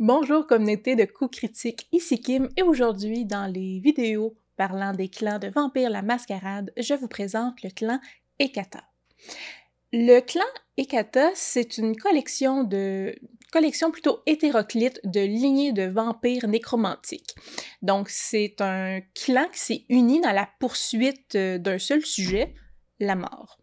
Bonjour communauté de coups critiques, ici Kim et aujourd'hui dans les vidéos parlant des clans de Vampire la Mascarade, je vous présente le clan Ekata. Le clan Ekata, c'est une collection de collection plutôt hétéroclite de lignées de vampires nécromantiques. Donc c'est un clan qui s'est uni dans la poursuite euh, d'un seul sujet, la mort.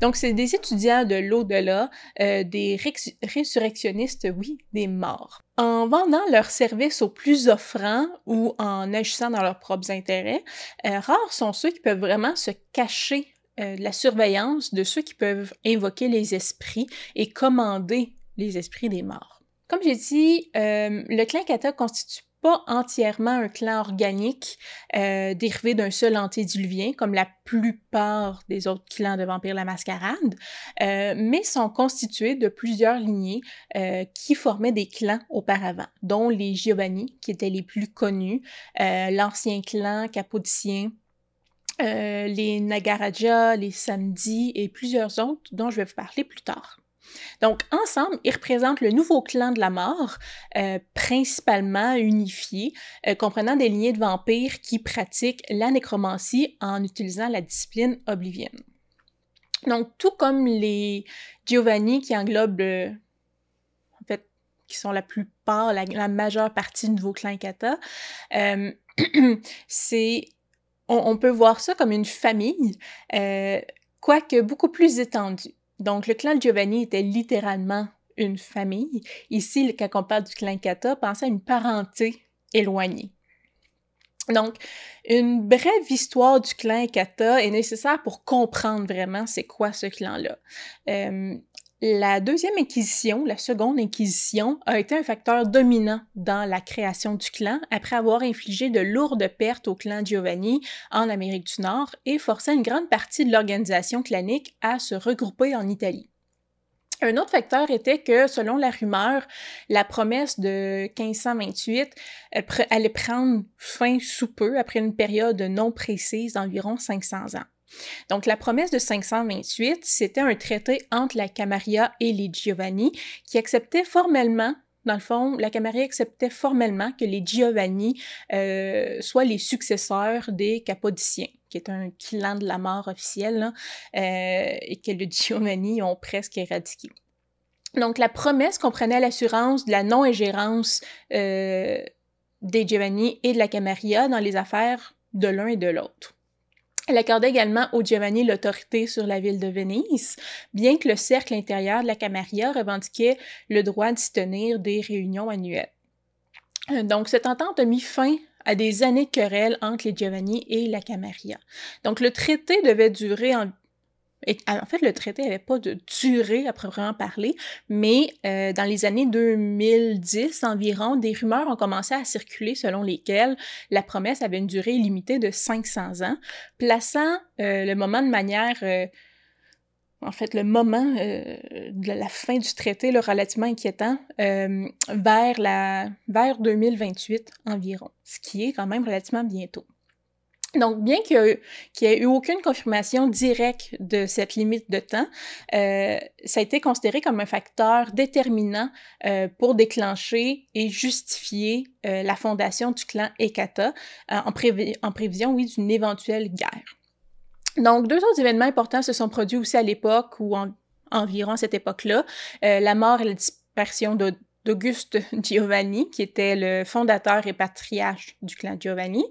Donc, c'est des étudiants de l'au-delà, euh, des résurrectionnistes, oui, des morts. En vendant leurs services aux plus offrants ou en agissant dans leurs propres intérêts, euh, rares sont ceux qui peuvent vraiment se cacher euh, de la surveillance de ceux qui peuvent invoquer les esprits et commander les esprits des morts. Comme j'ai dit, le clan constitue pas entièrement un clan organique euh, dérivé d'un seul antédiluvien, comme la plupart des autres clans de Vampire la Mascarade, euh, mais sont constitués de plusieurs lignées euh, qui formaient des clans auparavant, dont les Giovanni, qui étaient les plus connus, l'ancien clan capodicien, les Nagaraja, les Samedi et plusieurs autres dont je vais vous parler plus tard. Donc, ensemble, ils représentent le nouveau clan de la mort, euh, principalement unifié, euh, comprenant des lignées de vampires qui pratiquent la nécromancie en utilisant la discipline oblivienne. Donc, tout comme les Giovanni qui englobent, en fait, qui sont la plupart, la, majeure partie du nouveau clan Kata, euh, on, peut voir ça comme une famille, quoique beaucoup plus étendue. Donc, le clan Giovanni était littéralement une famille. Ici, quand on parle du clan Kata, pensez à une parenté éloignée. Donc, une brève histoire du clan Kata est nécessaire pour comprendre vraiment c'est quoi ce clan-là. Euh, la deuxième inquisition, la seconde inquisition, a été un facteur dominant dans la création du clan après avoir infligé de lourdes pertes au clan Giovanni en Amérique du Nord et forcé une grande partie de l'organisation clanique à se regrouper en Italie. Un autre facteur était que, selon la rumeur, la promesse de 1528 euh, allait prendre fin sous peu après une période non précise d'environ 500 ans. Donc, la promesse de 528, c'était un traité entre la Camarilla et les Giovanni qui acceptait formellement dans le fond, la Camarilla acceptait formellement que les Giovanni euh, soient les successeurs des Capodiciens, qui est un clan de la mort officiel, euh, et que les Giovanni ont presque éradiqué. Donc, la promesse comprenait l'assurance de la non-ingérence euh, des Giovanni et de la Camarilla dans les affaires de l'un et de l'autre. Elle accordait également aux Giovanni l'autorité sur la ville de Venise, bien que le cercle intérieur de la Camarilla revendiquait le droit d'y tenir des réunions annuelles. Euh, donc, cette entente a mis fin à des années de querelles entre les Giovanni et la Camarilla. Donc, le traité devait durer en, en fait, le traité n'avait pas de durée à proprement parler, mais euh, dans les années 2010 environ, des rumeurs ont commencé à circuler selon lesquelles la promesse avait une durée limitée de 500 ans, plaçant euh, le moment de manière... Euh, en fait, le moment de la fin du traité, le relativement inquiétant, vers, la, vers 2028 environ, ce qui est quand même relativement bientôt. Donc, bien qu'il n'y ait, eu aucune confirmation directe de cette limite de temps, euh, ça a été considéré comme un facteur déterminant euh, pour déclencher et justifier euh, la fondation du clan Ekata en, prévision, oui, d'une éventuelle guerre. Donc, deux autres événements importants se sont produits aussi à l'époque ou environ à cette époque-là. la mort et la dispersion de d'Auguste Giovanni, qui était le fondateur et patriarche du clan Giovanni,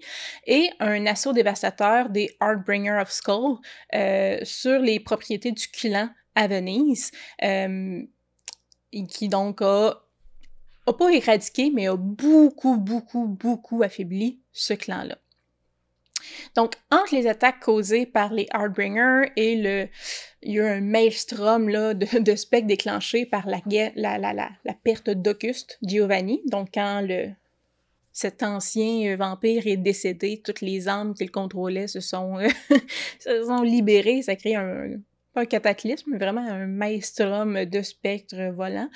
et un assaut dévastateur des Heartbringer of Skull euh, sur les propriétés du clan à Venise, euh, qui donc a, a pas éradiqué, mais a beaucoup, beaucoup, beaucoup affaibli ce clan-là. Donc, entre les attaques causées par les Hardbringers et le, il y a un maelstrom là, de, spectres déclenché par la, la, la, perte d'Auguste Giovanni. Donc, quand le, cet ancien vampire est décédé, toutes les âmes qu'il contrôlait se sont, se sont libérées. Ça crée un, pas un cataclysme, mais vraiment un maelstrom de spectres volants.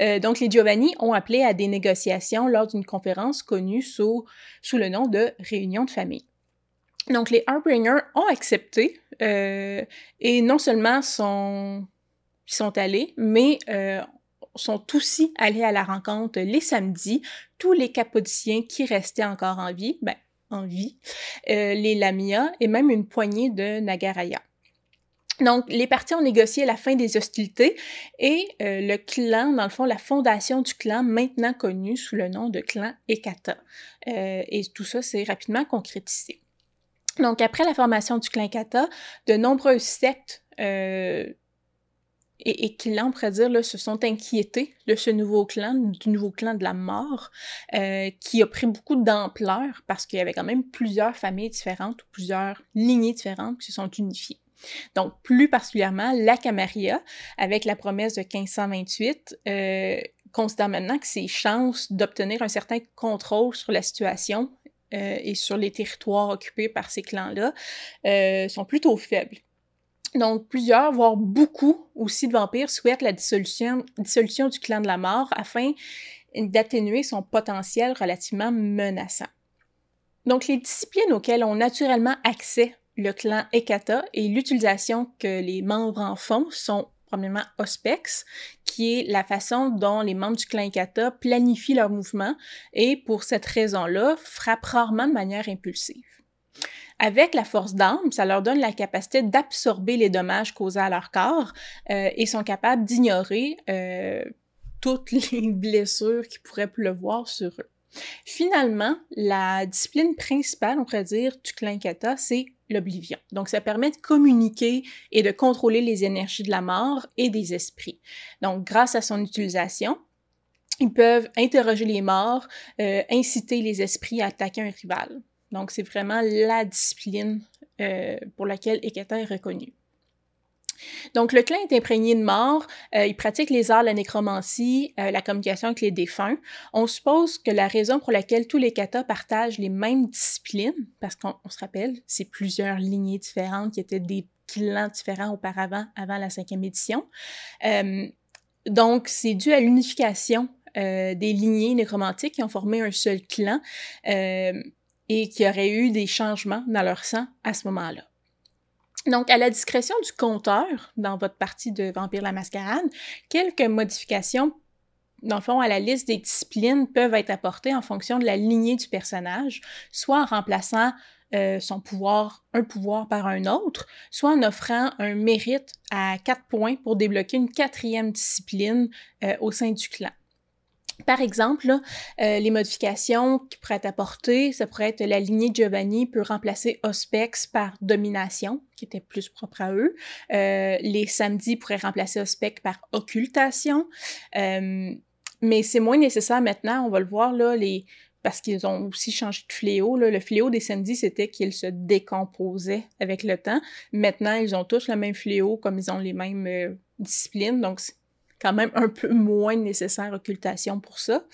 Euh, donc, les Giovanni ont appelé à des négociations lors d'une conférence connue sous, sous le nom de Réunion de famille. Donc, les Harbingers ont accepté euh, et non seulement sont, sont allés, mais euh, sont aussi allés à la rencontre les samedis, tous les capodiciens qui restaient encore en vie, ben, en vie, euh, les Lamia et même une poignée de Nagaraya. Donc, les partis ont négocié la fin des hostilités et euh, le clan, dans le fond, la fondation du clan, maintenant connu sous le nom de clan Ekata. Et tout ça s'est rapidement concrétisé. Donc, après la formation du clan Kata, de nombreuses sectes euh, et, et, clans, on pourrait dire, là, se sont inquiétés de ce nouveau clan, du nouveau clan de la mort, euh, qui a pris beaucoup d'ampleur parce qu'il y avait quand même plusieurs familles différentes ou plusieurs lignées différentes qui se sont unifiées. Donc, plus particulièrement, la Camarilla, avec la promesse de 1528, euh, considère maintenant que ses chances d'obtenir un certain contrôle sur la situation euh, et sur les territoires occupés par ces clans-là euh, sont plutôt faibles. Donc, plusieurs, voire beaucoup aussi de vampires souhaitent la dissolution, du clan de la mort afin d'atténuer son potentiel relativement menaçant. Donc, les disciplines auxquelles ont naturellement accès le clan Ekata et l'utilisation que les membres en font sont premièrement OSPEX, qui est la façon dont les membres du clan Ekata planifient leurs mouvements et pour cette raison-là frappent rarement de manière impulsive. Avec la force d'âme, ça leur donne la capacité d'absorber les dommages causés à leur corps euh, et sont capables d'ignorer euh, toutes les blessures qui pourraient pleuvoir sur eux. Finalement, la discipline principale, on pourrait dire, du clan Kata, c'est l'oblivion. Donc, ça permet de communiquer et de contrôler les énergies de la mort et des esprits. Donc, grâce à son utilisation, ils peuvent interroger les morts, euh, inciter les esprits à attaquer un rival. Donc, c'est vraiment la discipline euh, pour laquelle Ekata est reconnu. Donc, le clan est imprégné de mort, euh, il pratique les arts, la nécromancie, euh, la communication avec les défunts. On suppose que la raison pour laquelle tous les katas partagent les mêmes disciplines, parce qu'on se rappelle, c'est plusieurs lignées différentes qui étaient des clans différents auparavant, avant la cinquième édition. Euh, donc, c'est dû à l'unification des lignées nécromantiques qui ont formé un seul clan et qui auraient eu des changements dans leur sang à ce moment-là. Donc, à la discrétion du compteur, dans votre partie de Vampire la Mascarade, quelques modifications, dans le fond, à la liste des disciplines peuvent être apportées en fonction de la lignée du personnage, soit en remplaçant euh, son pouvoir, un pouvoir par un autre, soit en offrant un mérite à quatre points pour débloquer une quatrième discipline euh, au sein du clan. Par exemple, euh, les modifications qui pourraient être apportées, ça pourrait être la lignée Giovanni peut remplacer Ospex par Domination, qui était plus propre à eux. Euh, les samedis pourraient remplacer Ospex par Occultation. Euh, mais c'est moins nécessaire maintenant, on va le voir là, les, parce qu'ils ont aussi changé de fléau. Le fléau des samedis, c'était qu'ils se décomposaient avec le temps. Maintenant, ils ont tous le même fléau, comme ils ont les mêmes disciplines. Donc, quand même un peu moins nécessaire occultation pour ça.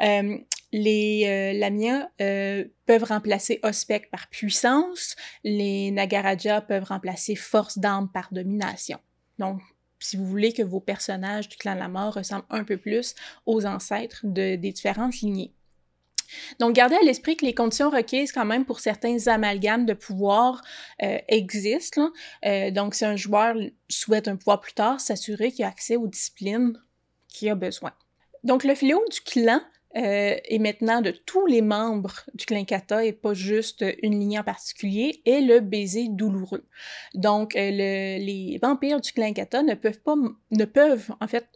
Euh, les euh, Lamia euh, peuvent remplacer Ospec par puissance, les Nagaraja peuvent remplacer force d'âme par domination. Donc, si vous voulez que vos personnages du clan de la mort ressemblent un peu plus aux ancêtres de, des différentes lignées. Donc, gardez à l'esprit que les conditions requises quand même pour certains amalgames de pouvoir euh, existent. Euh, donc, si un joueur souhaite un pouvoir plus tard, s'assurer qu'il a accès aux disciplines qu'il a besoin. Donc, le fléau du clan euh, est maintenant de tous les membres du clan et pas juste une ligne en particulier, est le baiser douloureux. Donc, les vampires du clan ne peuvent pas, ne peuvent en fait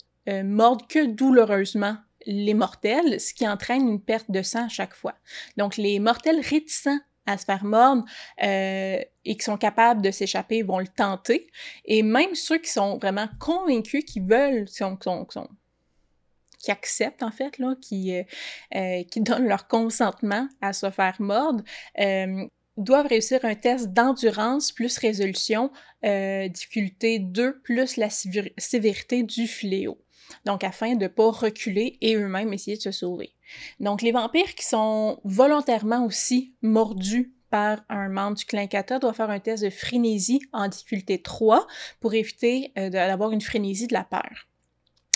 mordre que douloureusement les mortels, ce qui entraîne une perte de sang à chaque fois. Donc, les mortels réticents à se faire mordre euh, et qui sont capables de s'échapper vont le tenter. Et même ceux qui sont vraiment convaincus, qui veulent, qui, qui acceptent en fait, euh, euh, qui donnent leur consentement à se faire mordre, doivent réussir un test d'endurance plus résolution, difficulté 2 plus la sévérité du fléau donc afin de ne pas reculer et eux-mêmes essayer de se sauver. Donc les vampires qui sont volontairement aussi mordus par un membre du clan Kata doivent faire un test de frénésie en difficulté 3 pour éviter euh, d'avoir une frénésie de la peur.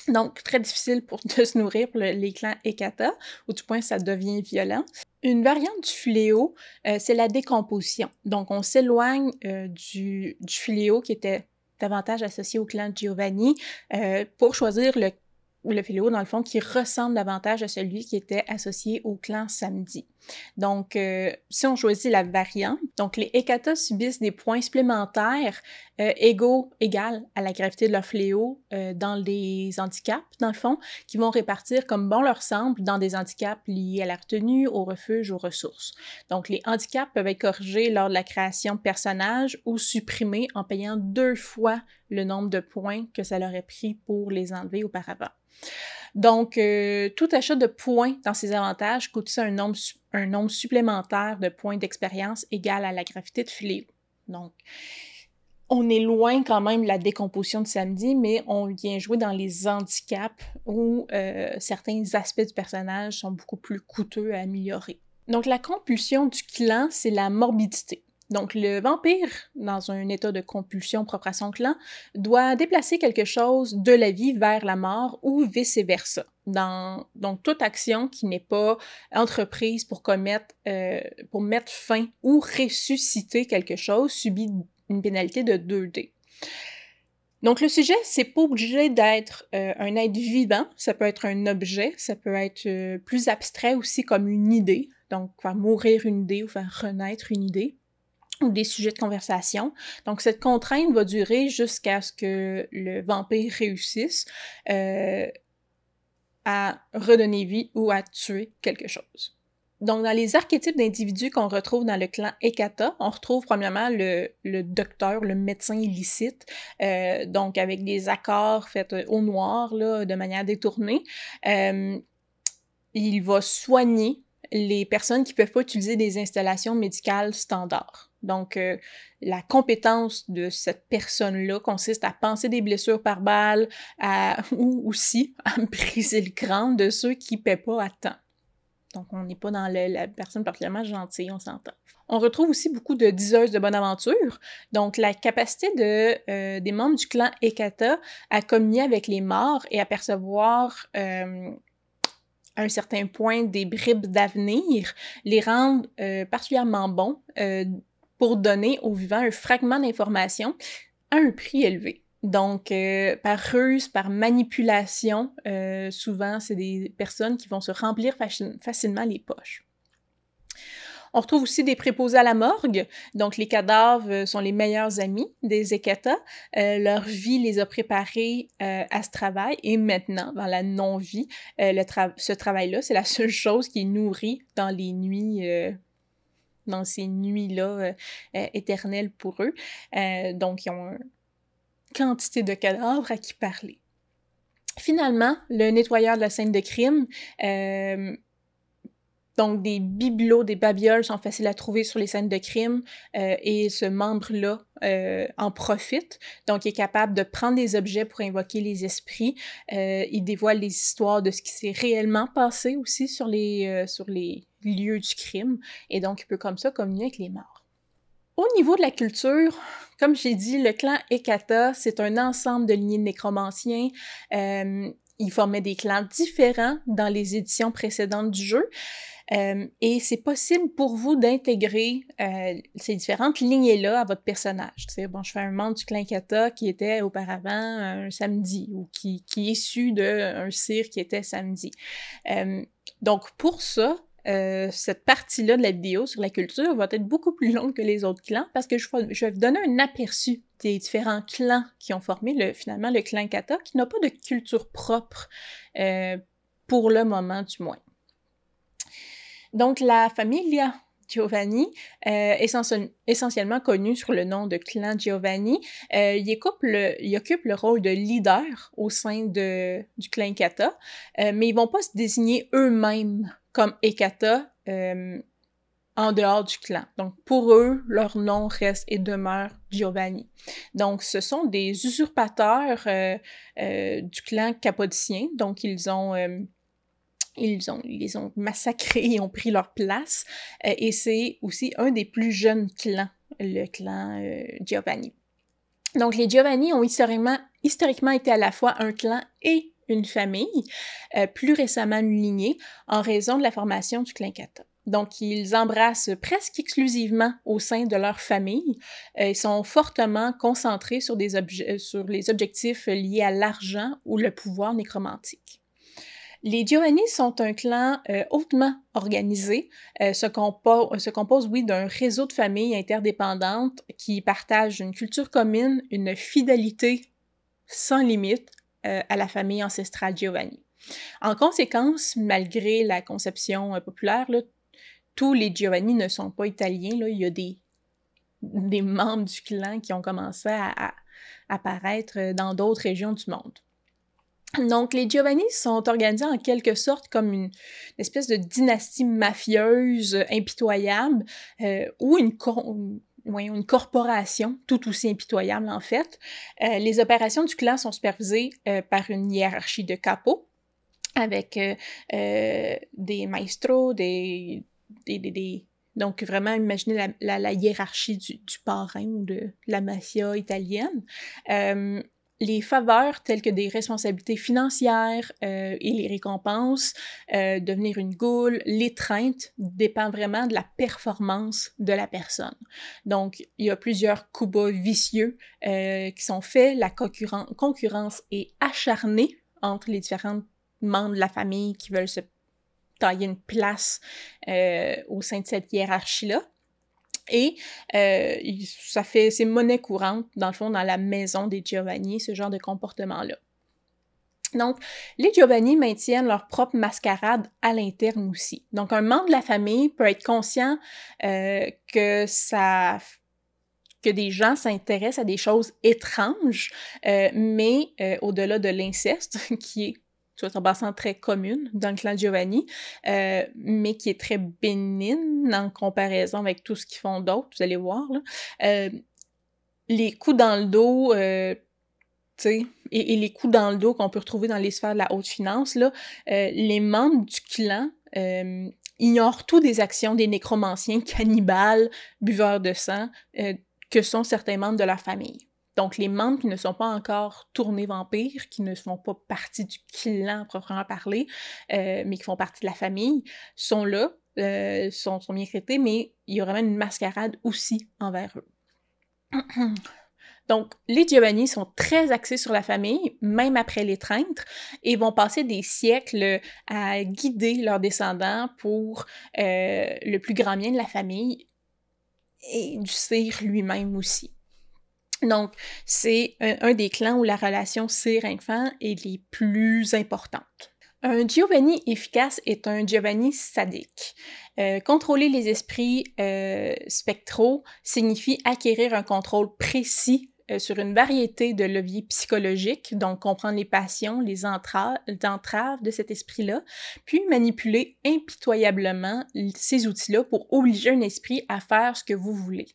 Donc, très difficile pour de se nourrir pour les clans Ekata, ou du point ça devient violent. Une variante du fléau, euh, c'est la décomposition. Donc, on s'éloigne euh, du, du fléau qui était davantage associé au clan Giovanni euh, pour choisir le le fléau, dans le fond, qui ressemble davantage à celui qui était associé au clan Samedi. Donc, euh, si on choisit la variante, donc les Hekata subissent des points supplémentaires euh, égaux, à la gravité de leur fléau euh, dans les handicaps, dans le fond, qui vont répartir comme bon leur semble dans des handicaps liés à la retenue, au refuge, aux ressources. Donc, les handicaps peuvent être corrigés lors de la création de personnages ou supprimés en payant deux fois le nombre de points que ça leur a pris pour les enlever auparavant. Donc, euh, tout achat de points dans ces avantages coûte ça un nombre, un nombre supplémentaire de points d'expérience égal à la gravité de fléau. Donc, on est loin quand même de la décomposition de samedi, mais on vient jouer dans les handicaps où euh, certains aspects du personnage sont beaucoup plus coûteux à améliorer. Donc, la compulsion du clan, c'est la morbidité. Donc, le vampire, dans un état de compulsion propre à son clan, doit déplacer quelque chose de la vie vers la mort ou vice-versa. Donc, toute action qui n'est pas entreprise pour commettre, euh, pour mettre fin ou ressusciter quelque chose subit une pénalité de 2D. Donc, le sujet, c'est pas obligé d'être euh, un être vivant, ça peut être un objet, ça peut être euh, plus abstrait aussi comme une idée, donc faire mourir une idée ou faire renaître une idée ou des sujets de conversation. Donc, cette contrainte va durer jusqu'à ce que le vampire réussisse euh, à redonner vie ou à tuer quelque chose. Donc, dans les archétypes d'individus qu'on retrouve dans le clan Ekata, on retrouve premièrement le, le docteur, le médecin illicite, euh, donc avec des accords faits au noir, là, de manière détournée. Euh, il va soigner les personnes qui peuvent pas utiliser des installations médicales standards. Donc, euh, la compétence de cette personne-là consiste à penser des blessures par balle, ou aussi à briser le crâne de ceux qui ne paient pas à temps. Donc, on n'est pas dans la personne particulièrement gentille, on s'entend. On retrouve aussi beaucoup de diseuses de bonne aventure. Donc, la capacité euh, des membres du clan Ekata à communier avec les morts et à percevoir euh, à un certain point des bribes d'avenir les rendent particulièrement bons pour donner aux vivants un fragment d'information à un prix élevé. Donc, euh, par ruse, par manipulation, euh, souvent, c'est des personnes qui vont se remplir facilement les poches. On retrouve aussi des préposés à la morgue. Donc, les cadavres sont les meilleurs amis des Ekata. Euh, leur vie les a préparés à ce travail. Et maintenant, dans la non-vie, ce travail-là, c'est la seule chose qui est nourrie dans les nuits dans ces nuits-là euh, euh, éternelles pour eux. Euh, donc, ils ont une quantité de cadavres à qui parler. Finalement, le nettoyeur de la scène de crime, donc des bibelots, des babioles sont faciles à trouver sur les scènes de crime et ce membre-là en profite. Donc il est capable de prendre des objets pour invoquer les esprits. il dévoile les histoires de ce qui s'est réellement passé aussi sur les, sur les lieu du crime, et donc il peut comme ça communier avec les morts. Au niveau de la culture, comme j'ai dit, le clan Ekata, c'est un ensemble de lignées de nécromanciens. Euh, il formait des clans différents dans les éditions précédentes du jeu. Euh, et c'est possible pour vous d'intégrer euh, ces différentes lignées-là à votre personnage. sais, bon, je fais un membre du clan Kata qui était auparavant un samedi ou qui, qui est issu d'un cirque qui était samedi. Euh, donc, pour ça, euh, cette partie-là de la vidéo sur la culture va être beaucoup plus longue que les autres clans parce que je vais, vous donner un aperçu des différents clans qui ont formé le, finalement le clan Kata, qui n'a pas de culture propre euh, pour le moment du moins. Donc la famille Giovanni, euh, essentiellement connu sous le nom de clan Giovanni, le, il, occupe le, rôle de leader au sein du clan Kata, mais ils vont pas se désigner eux-mêmes comme Ekata euh, en dehors du clan. Donc pour eux, leur nom reste et demeure Giovanni. Donc ce sont des usurpateurs euh, euh, du clan capodicien. Donc ils ont ils ont, ils les ont massacrés et ont pris leur place. et c'est aussi un des plus jeunes clans, le clan Giovanni. Donc les Giovanni ont historiquement, historiquement été à la fois un clan et une famille, euh, plus récemment une lignée, en raison de la formation du Klinkata. Donc, ils embrassent presque exclusivement au sein de leur famille. Euh, ils sont fortement concentrés sur, des euh, sur les objectifs liés à l'argent ou le pouvoir nécromantique. Les Giovanni sont un clan euh, hautement organisé, se, se, compose, oui, d'un réseau de familles interdépendantes qui partagent une culture commune, une fidélité sans limite euh, à la famille ancestrale Giovanni. En conséquence, malgré la conception populaire, tous les Giovanni ne sont pas italiens. Il y a des, membres du clan qui ont commencé à apparaître dans d'autres régions du monde. Donc, les Giovanni sont organisés en quelque sorte comme une, espèce de dynastie mafieuse impitoyable euh, ou une, une corporation tout aussi impitoyable en fait. Euh, les opérations du clan sont supervisées euh, par une hiérarchie de capos avec des maestros, des, donc, vraiment, imaginez la, hiérarchie du, parrain ou de la mafia italienne les faveurs telles que des responsabilités financières euh, et les récompenses, euh, devenir une goule, l'étreinte dépend vraiment de la performance de la personne. Donc, il y a plusieurs coups bas vicieux euh, qui sont faits, la concurrence est acharnée entre les différents membres de la famille qui veulent se tailler une place au sein de cette hiérarchie-là. Et euh, ça fait, c'est monnaie courante, dans le fond, dans la maison des Giovanni, ce genre de comportement-là. Donc, les Giovanni maintiennent leur propre mascarade à l'interne aussi. Donc, un membre de la famille peut être conscient euh, que ça que des gens s'intéressent à des choses étranges, euh, mais au-delà de l'inceste, qui est passant très commune dans le clan Giovanni, euh, mais qui est très bénigne en comparaison avec tout ce qu'ils font d'autre, vous allez voir. Euh, les coups dans le dos, euh, tu sais, et, les coups dans le dos qu'on peut retrouver dans les sphères de la haute finance, là, les membres du clan ignorent tout des actions des nécromanciens cannibales, buveurs de sang, que sont certains membres de leur famille. Donc, les membres qui ne sont pas encore tournés vampires, qui ne font pas partie du clan proprement parler, euh, mais qui font partie de la famille, sont là, euh, sont, bien traités, mais il y a vraiment une mascarade aussi envers eux. Donc, les Giovanni sont très axés sur la famille, même après l'étreinte, et vont passer des siècles à guider leurs descendants pour euh, le plus grand bien de la famille et du cire lui-même aussi. Donc, c'est un, des clans où la relation cire-enfant est les plus importantes. Un Giovanni efficace est un Giovanni sadique. Euh, contrôler les esprits euh, spectraux signifie acquérir un contrôle précis euh, sur une variété de leviers psychologiques, donc comprendre les passions, les entraves, de cet esprit-là, puis manipuler impitoyablement ces outils-là pour obliger un esprit à faire ce que vous voulez.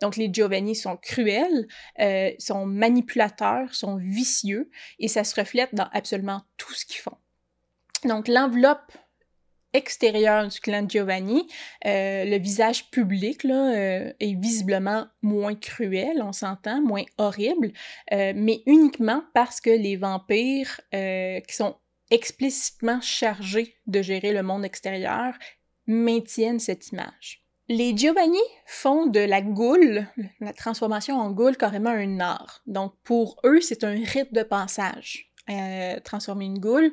Donc les Giovanni sont cruels, euh, sont manipulateurs, sont vicieux, et ça se reflète dans absolument tout ce qu'ils font. Donc l'enveloppe extérieur du clan Giovanni, euh, le visage public là, euh, est visiblement moins cruel, on s'entend, moins horrible, euh, mais uniquement parce que les vampires qui sont explicitement chargés de gérer le monde extérieur maintiennent cette image. Les Giovanni font de la goule, la transformation en goule, carrément un art. Donc pour eux, c'est un rite de passage. transformer une goule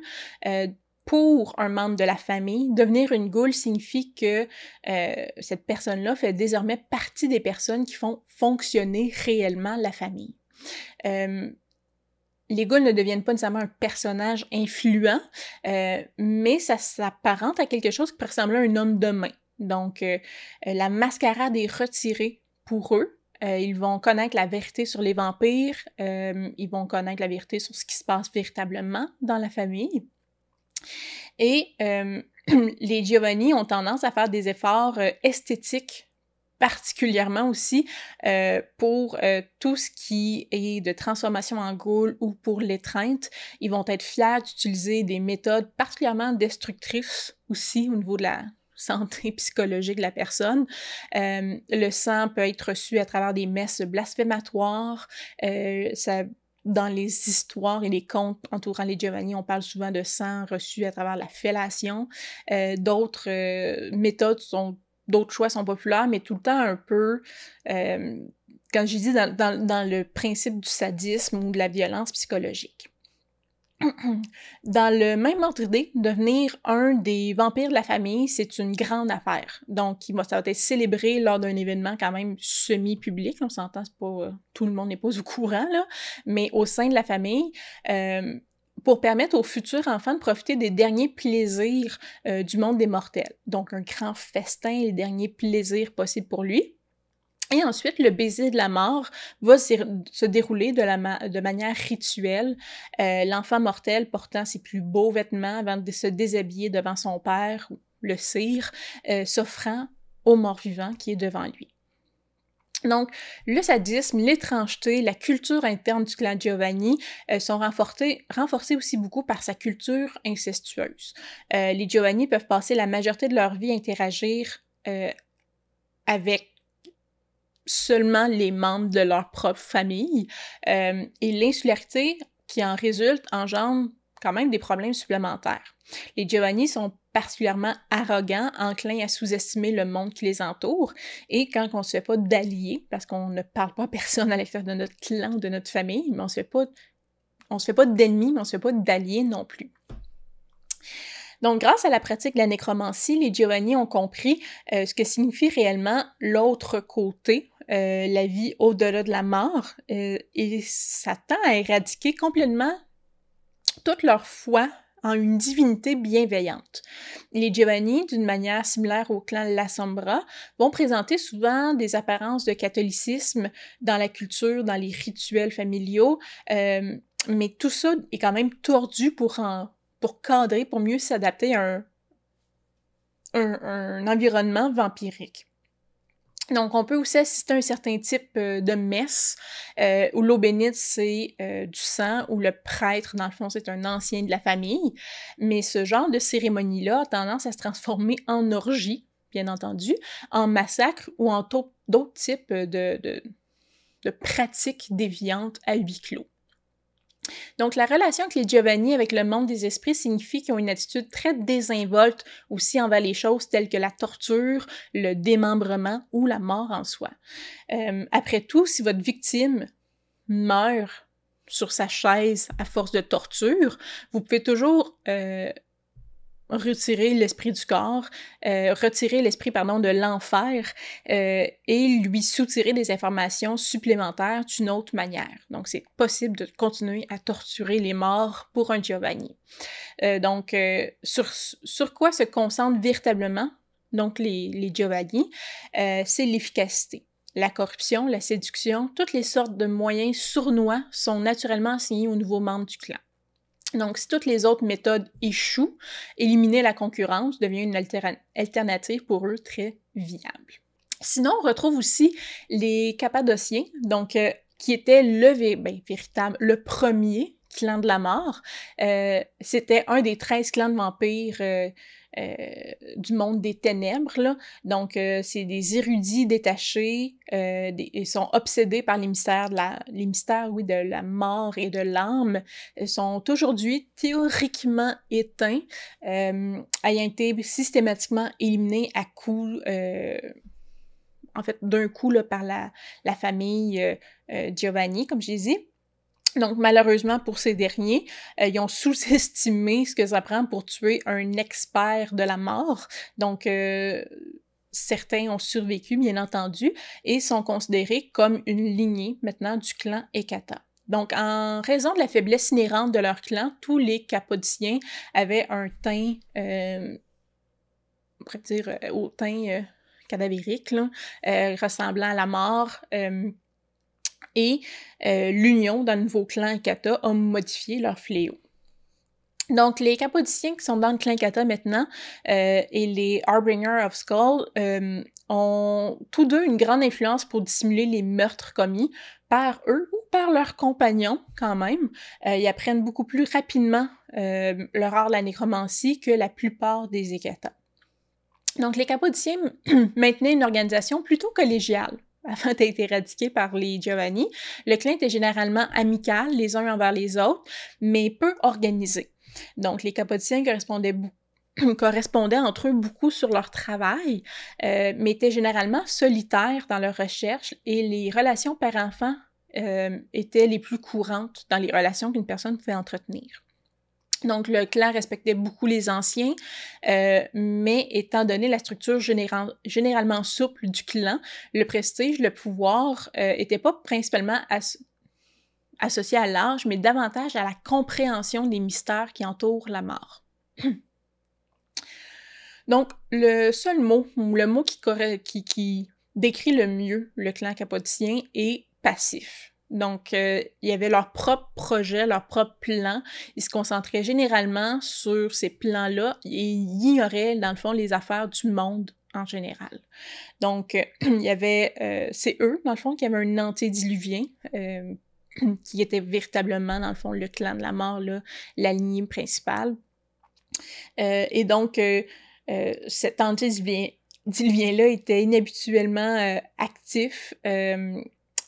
pour un membre de la famille, devenir une goule signifie que euh, cette personne-là fait désormais partie des personnes qui font fonctionner réellement la famille. Euh, les ghouls ne deviennent pas nécessairement un personnage influent, euh, mais ça s'apparente à quelque chose qui peut ressembler à un homme de main. Donc, la mascarade est retirée pour eux. ils vont connaître la vérité sur les vampires, ils vont connaître la vérité sur ce qui se passe véritablement dans la famille. Et euh, les Giovanni ont tendance à faire des efforts euh, esthétiques particulièrement aussi euh, pour tout ce qui est de transformation en goule ou pour l'étreinte. Ils vont être fiers d'utiliser des méthodes particulièrement destructrices aussi au niveau de la santé psychologique de la personne. le sang peut être reçu à travers des messes blasphématoires. ça dans les histoires et les contes entourant les Giovanni, on parle souvent de sang reçu à travers la fellation. Euh, d'autres euh, méthodes sont, d'autres choix sont populaires, mais tout le temps un peu, euh, quand dis dans, dans, le principe du sadisme ou de la violence psychologique. Dans le même ordre d'idée, devenir un des vampires de la famille, c'est une grande affaire. Donc, ça va être célébré lors d'un événement quand même semi-public. On s'entend, c'est pas euh, tout le monde n'est pas au courant, mais au sein de la famille, euh, pour permettre aux futurs enfants de profiter des derniers plaisirs euh, du monde des mortels. Donc, un grand festin, les derniers plaisirs possibles pour lui. Et ensuite, le baiser de la mort va se dérouler de, manière rituelle, euh, l'enfant mortel portant ses plus beaux vêtements avant de se déshabiller devant son père, le cire, euh, s'offrant au mort-vivant qui est devant lui. Donc, le sadisme, l'étrangeté, la culture interne du clan Giovanni euh, sont renforcés, renforcés aussi beaucoup par sa culture incestueuse. les Giovanni peuvent passer la majorité de leur vie à interagir avec seulement les membres de leur propre famille. Euh, et l'insularité qui en résulte engendre quand même des problèmes supplémentaires. Les Giovanni sont particulièrement arrogants, enclins à sous-estimer le monde qui les entoure, et quand on ne se fait pas d'alliés, parce qu'on ne parle pas à personne à l'extérieur de notre clan ou de notre famille, on se fait pas, on se fait pas d'ennemis, mais on se fait pas d'alliés non plus. Donc, grâce à la pratique de la nécromancie, les Giovanni ont compris euh, ce que signifie réellement l'autre côté euh, la vie au-delà de la mort euh, et ça tend à éradiquer complètement toute leur foi en une divinité bienveillante. Les Giovanni, d'une manière similaire au clan La Sombra, vont présenter souvent des apparences de catholicisme dans la culture, dans les rituels familiaux, euh, mais tout ça est quand même tordu pour, pour cadrer, pour mieux s'adapter à un environnement vampirique. Donc, on peut aussi assister un certain type euh, de messe euh, où l'eau bénite, c'est euh, du sang, où le prêtre, dans le fond, c'est un ancien de la famille. Mais ce genre de cérémonie-là a tendance à se transformer en orgie, bien entendu, en massacre ou en d'autres types de, de pratiques déviantes à huis clos. Donc, la relation que les Giovanni avec le monde des esprits signifie qu'ils ont une attitude très désinvolte aussi envers les choses telles que la torture, le démembrement ou la mort en soi. Euh, après tout, si votre victime meurt sur sa chaise à force de torture, vous pouvez toujours euh, retirer l'esprit du corps, euh, retirer l'esprit, pardon, de l'enfer euh, et lui soutirer des informations supplémentaires d'une autre manière. Donc, c'est possible de continuer à torturer les morts pour un Giovanni. Euh, donc, sur, sur quoi se concentrent véritablement donc les, les Giovanni? c'est l'efficacité. La corruption, la séduction, toutes les sortes de moyens sournois sont naturellement assignés aux nouveaux membres du clan. Donc, si toutes les autres méthodes échouent, éliminer la concurrence devient une alternative pour eux très viable. Sinon, on retrouve aussi les Cappadociens, donc euh, qui étaient le ben, véritable, le premier clan de la mort. Euh, c'était un des 13 clans de vampires euh, euh, du monde des ténèbres. Donc, c'est des érudits détachés, euh, ils sont obsédés par les mystères, de la, oui, de la mort et de l'âme. Ils sont aujourd'hui théoriquement éteints, ayant été systématiquement éliminés à coup en fait, d'un coup par la, la famille Giovanni, comme je l'ai dit. Donc, malheureusement pour ces derniers, euh, ils ont sous-estimé ce que ça prend pour tuer un expert de la mort. Donc, euh, certains ont survécu, bien entendu, et sont considérés comme une lignée maintenant du clan Ekata. Donc, en raison de la faiblesse inhérente de leur clan, tous les capodiciens avaient un teint, euh, on pourrait dire, au teint cadavérique, ressemblant à la mort et euh, l'union le nouveau clan Kata a modifié leur fléau. Donc, les Capodiciens qui sont dans le clan Kata maintenant euh, et les Harbinger of Skull euh, ont tous deux une grande influence pour dissimuler les meurtres commis par eux ou par leurs compagnons quand même. ils apprennent beaucoup plus rapidement leur art de la nécromancie que la plupart des Ekata. Donc, les Capodiciens maintenaient une organisation plutôt collégiale avant d'être éradiqué par les Giovanni. Le clan était généralement amical les uns envers les autres, mais peu organisé. Donc, les Capoticiens correspondaient correspondaient entre eux beaucoup sur leur travail, euh, mais étaient généralement solitaires dans leurs recherches et les relations père-enfant euh, étaient les plus courantes dans les relations qu'une personne pouvait entretenir. Donc, le clan respectait beaucoup les anciens, euh, mais étant donné la structure généralement souple du clan, le prestige, le pouvoir n'était pas principalement associé à l'âge, mais davantage à la compréhension des mystères qui entourent la mort. Donc, le seul mot, ou le mot qui, qui, décrit le mieux le clan capotien est passif. Donc, euh, il y avait leur propre projet, leur propre plan. Ils se concentraient généralement sur ces plans-là et ignoraient, dans le fond, les affaires du monde en général. Donc, euh, il y avait, euh, c'est eux, dans le fond, qui avaient un antédiluvien, qui était véritablement, dans le fond, le clan de la mort, là, la lignée principale. et donc, cet antédiluvien-là était inhabituellement actif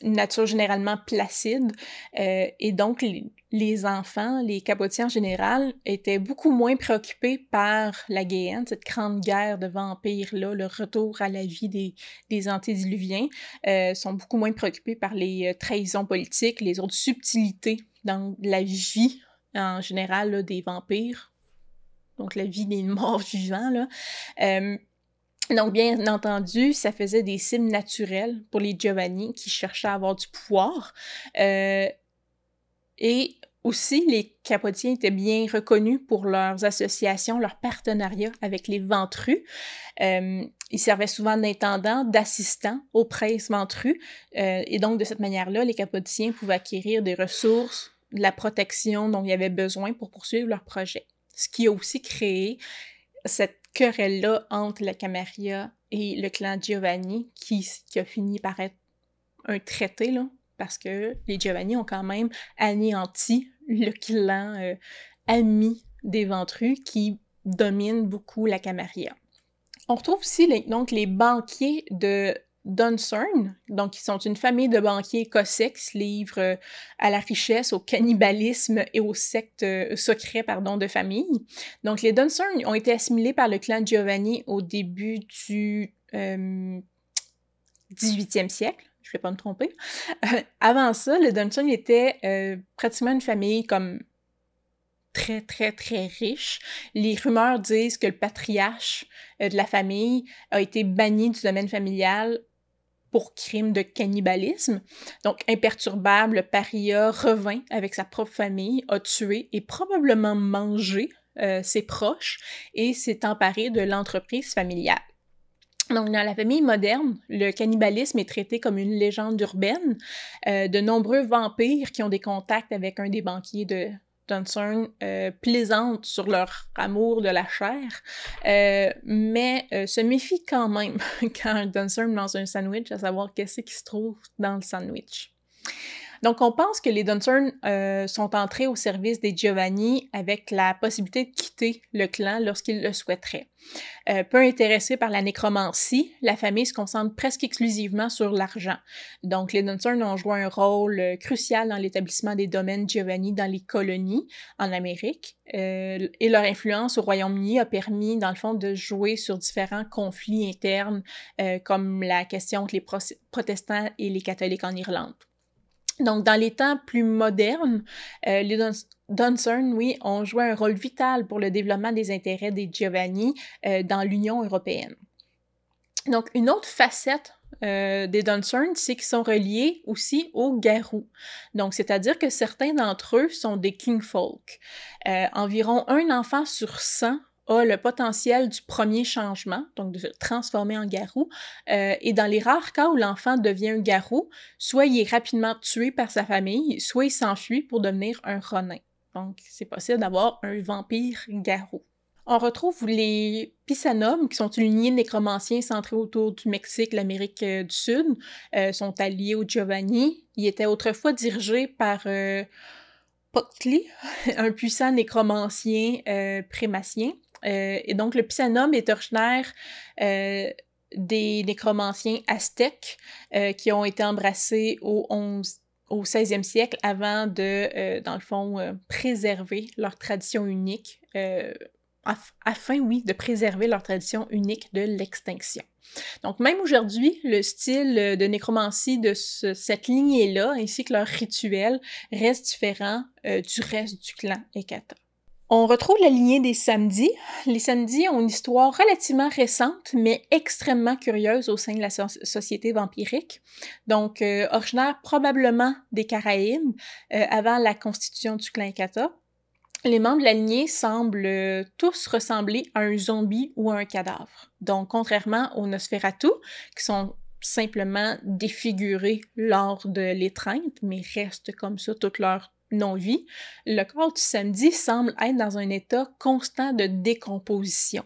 nature généralement placide. Euh, et donc, les, enfants, les capotiers en général, étaient beaucoup moins préoccupés par la Guéenne, cette grande guerre de vampires-là, le retour à la vie des, des antédiluviens, euh, sont beaucoup moins préoccupés par les euh, trahisons politiques, les autres subtilités dans la vie en général des vampires, donc la vie des morts vivants. Là. Donc, bien entendu, ça faisait des cimes naturelles pour les Giovanni qui cherchaient à avoir du pouvoir. Euh, et aussi, les capotiens étaient bien reconnus pour leurs associations, leurs partenariats avec les ventrus. Euh, ils servaient souvent d'intendants, d'assistants aux princes ventrus. Euh, et donc, de cette manière-là, les capotiens pouvaient acquérir des ressources, de la protection dont ils avaient besoin pour poursuivre leur projet. Ce qui a aussi créé cette querelle-là entre la Camarilla et le clan Giovanni qui, qui a fini par être un traité, là, parce que les Giovanni ont quand même anéanti le clan euh, ami des Ventrus qui domine beaucoup la Camarilla. On retrouve aussi donc les banquiers de Duncern, donc ils sont une famille de banquiers écossais qui livrent euh, à la richesse, au cannibalisme et aux sectes euh, secrets pardon, de famille. Donc les Duncern ont été assimilés par le clan Giovanni au début du 18e euh, siècle, je ne vais pas me tromper. avant ça, les Duncern étaient pratiquement une famille comme très, très, très riche. Les rumeurs disent que le patriarche de la famille a été banni du domaine familial pour crime de cannibalisme. Donc, imperturbable, le paria revint avec sa propre famille, a tué et probablement mangé euh, ses proches et s'est emparé de l'entreprise familiale. Donc, dans la famille moderne, le cannibalisme est traité comme une légende urbaine. Euh, de nombreux vampires qui ont des contacts avec un des banquiers de, Dunsern euh, plaisantent sur leur amour de la chair, euh, mais euh, se méfie quand même quand Dunsern mange un sandwich, à savoir qu'est-ce qui se trouve dans le sandwich. Donc, on pense que les Dunsern euh, sont entrés au service des Giovanni avec la possibilité de quitter le clan lorsqu'ils le souhaiteraient. Euh, peu intéressés par la nécromancie, la famille se concentre presque exclusivement sur l'argent. Donc, les Dunsern ont joué un rôle euh, crucial dans l'établissement des domaines Giovanni dans les colonies en Amérique. et leur influence au Royaume-Uni a permis, dans le fond, de jouer sur différents conflits internes, comme la question entre les protestants et les catholiques en Irlande. Donc, dans les temps plus modernes, euh, les Dunsern, oui, ont joué un rôle vital pour le développement des intérêts des Giovanni euh, dans l'Union européenne. Donc, une autre facette euh, des Dunsern, c'est qu'ils sont reliés aussi aux Garous. Donc, c'est-à-dire que certains d'entre eux sont des Kingfolk. environ un enfant sur 100 a le potentiel du premier changement, donc de se transformer en garou. Euh, et dans les rares cas où l'enfant devient un garou, soit il est rapidement tué par sa famille, soit il s'enfuit pour devenir un ronin. Donc, c'est possible d'avoir un vampire garou. On retrouve les Pisanomes, qui sont une lignée de nécromanciens centrés autour du Mexique, l'Amérique euh, du Sud, euh, sont alliés au Giovanni. Ils étaient autrefois dirigés par euh, un puissant nécromancien prématien. Euh, et donc, le Pisanum est originaire euh, des nécromanciens aztèques euh, qui ont été embrassés au 11 au 16e siècle avant de, dans le fond, préserver leur tradition unique, afin, oui, de préserver leur tradition unique de l'extinction. Donc, même aujourd'hui, le style de nécromancie de cette lignée-là, ainsi que leur rituel, reste différent du reste du clan Ekata. On retrouve la lignée des samedis. Les samedis ont une histoire relativement récente, mais extrêmement curieuse au sein de la société vampirique. Donc, euh, originaire probablement des Caraïbes, euh, avant la constitution du clan. Les membres de la lignée semblent euh, tous ressembler à un zombie ou à un cadavre. Donc, contrairement aux Nosferatu, qui sont simplement défigurés lors de l'étreinte, mais restent comme ça toute leur non-vie, le corps du samedi semble être dans un état constant de décomposition.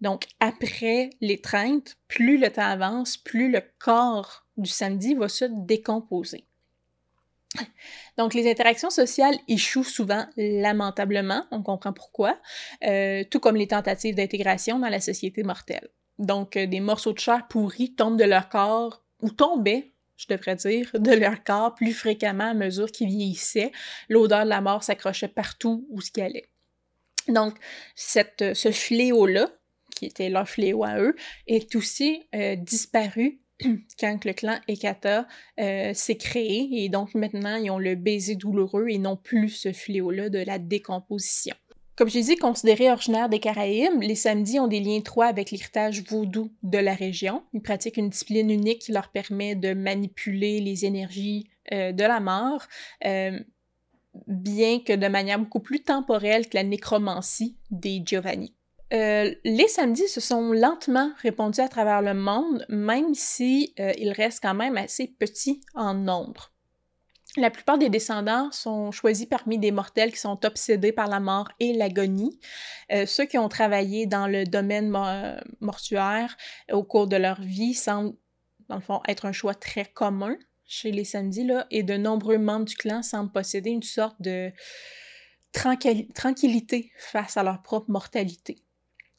Donc, après l'étreinte, plus le temps avance, plus le corps du samedi va se décomposer. Donc, les interactions sociales échouent souvent lamentablement, on comprend pourquoi, euh, tout comme les tentatives d'intégration dans la société mortelle. Donc, euh, des morceaux de chair pourris tombent de leur corps ou tombaient je devrais dire, de leur corps plus fréquemment à mesure qu'ils vieillissaient. L'odeur de la mort s'accrochait partout où ce qu'il allait. Donc, cette, ce fléau-là, qui était leur fléau à eux, est aussi euh, disparu quand le clan Ekata euh, s'est créé et donc maintenant ils ont le baiser douloureux et non plus ce fléau-là de la décomposition. Comme je l'ai dit, considérés originaires des Caraïbes, les samedis ont des liens étroits avec l'héritage vaudou de la région. Ils pratiquent une discipline unique qui leur permet de manipuler les énergies euh, de la mort, euh, bien que de manière beaucoup plus temporelle que la nécromancie des Giovanni. Euh, les samedis se sont lentement répandus à travers le monde, même si ils restent quand même assez petits en nombre. La plupart des descendants sont choisis parmi des mortels qui sont obsédés par la mort et l'agonie. Euh, ceux qui ont travaillé dans le domaine mortuaire au cours de leur vie semblent, dans le fond, être un choix très commun chez les samedis, là, et de nombreux membres du clan semblent posséder une sorte de tranquillité face à leur propre mortalité.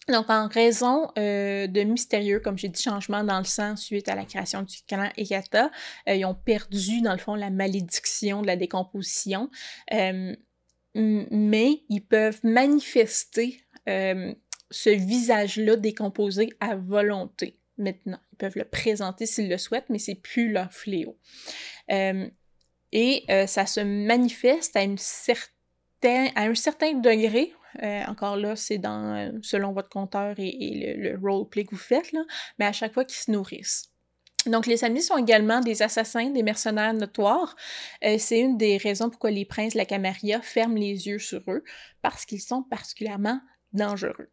Donc, en raison euh, de mystérieux, comme j'ai dit, changements dans le sang suite à la création du clan Ekata, euh, ils ont perdu, dans le fond, la malédiction de la décomposition, euh, mais ils peuvent manifester ce visage-là décomposé à volonté maintenant. Ils peuvent le présenter s'ils le souhaitent, mais c'est plus leur fléau. et ça se manifeste à, un certain degré euh, encore là, c'est dans euh, selon votre compteur et, le, roleplay que vous faites, là, mais à chaque fois qu'ils se nourrissent. Donc, les samedis sont également des assassins, des mercenaires notoires. Euh, c'est une des raisons pourquoi les princes de la Camarilla ferment les yeux sur eux, parce qu'ils sont particulièrement dangereux.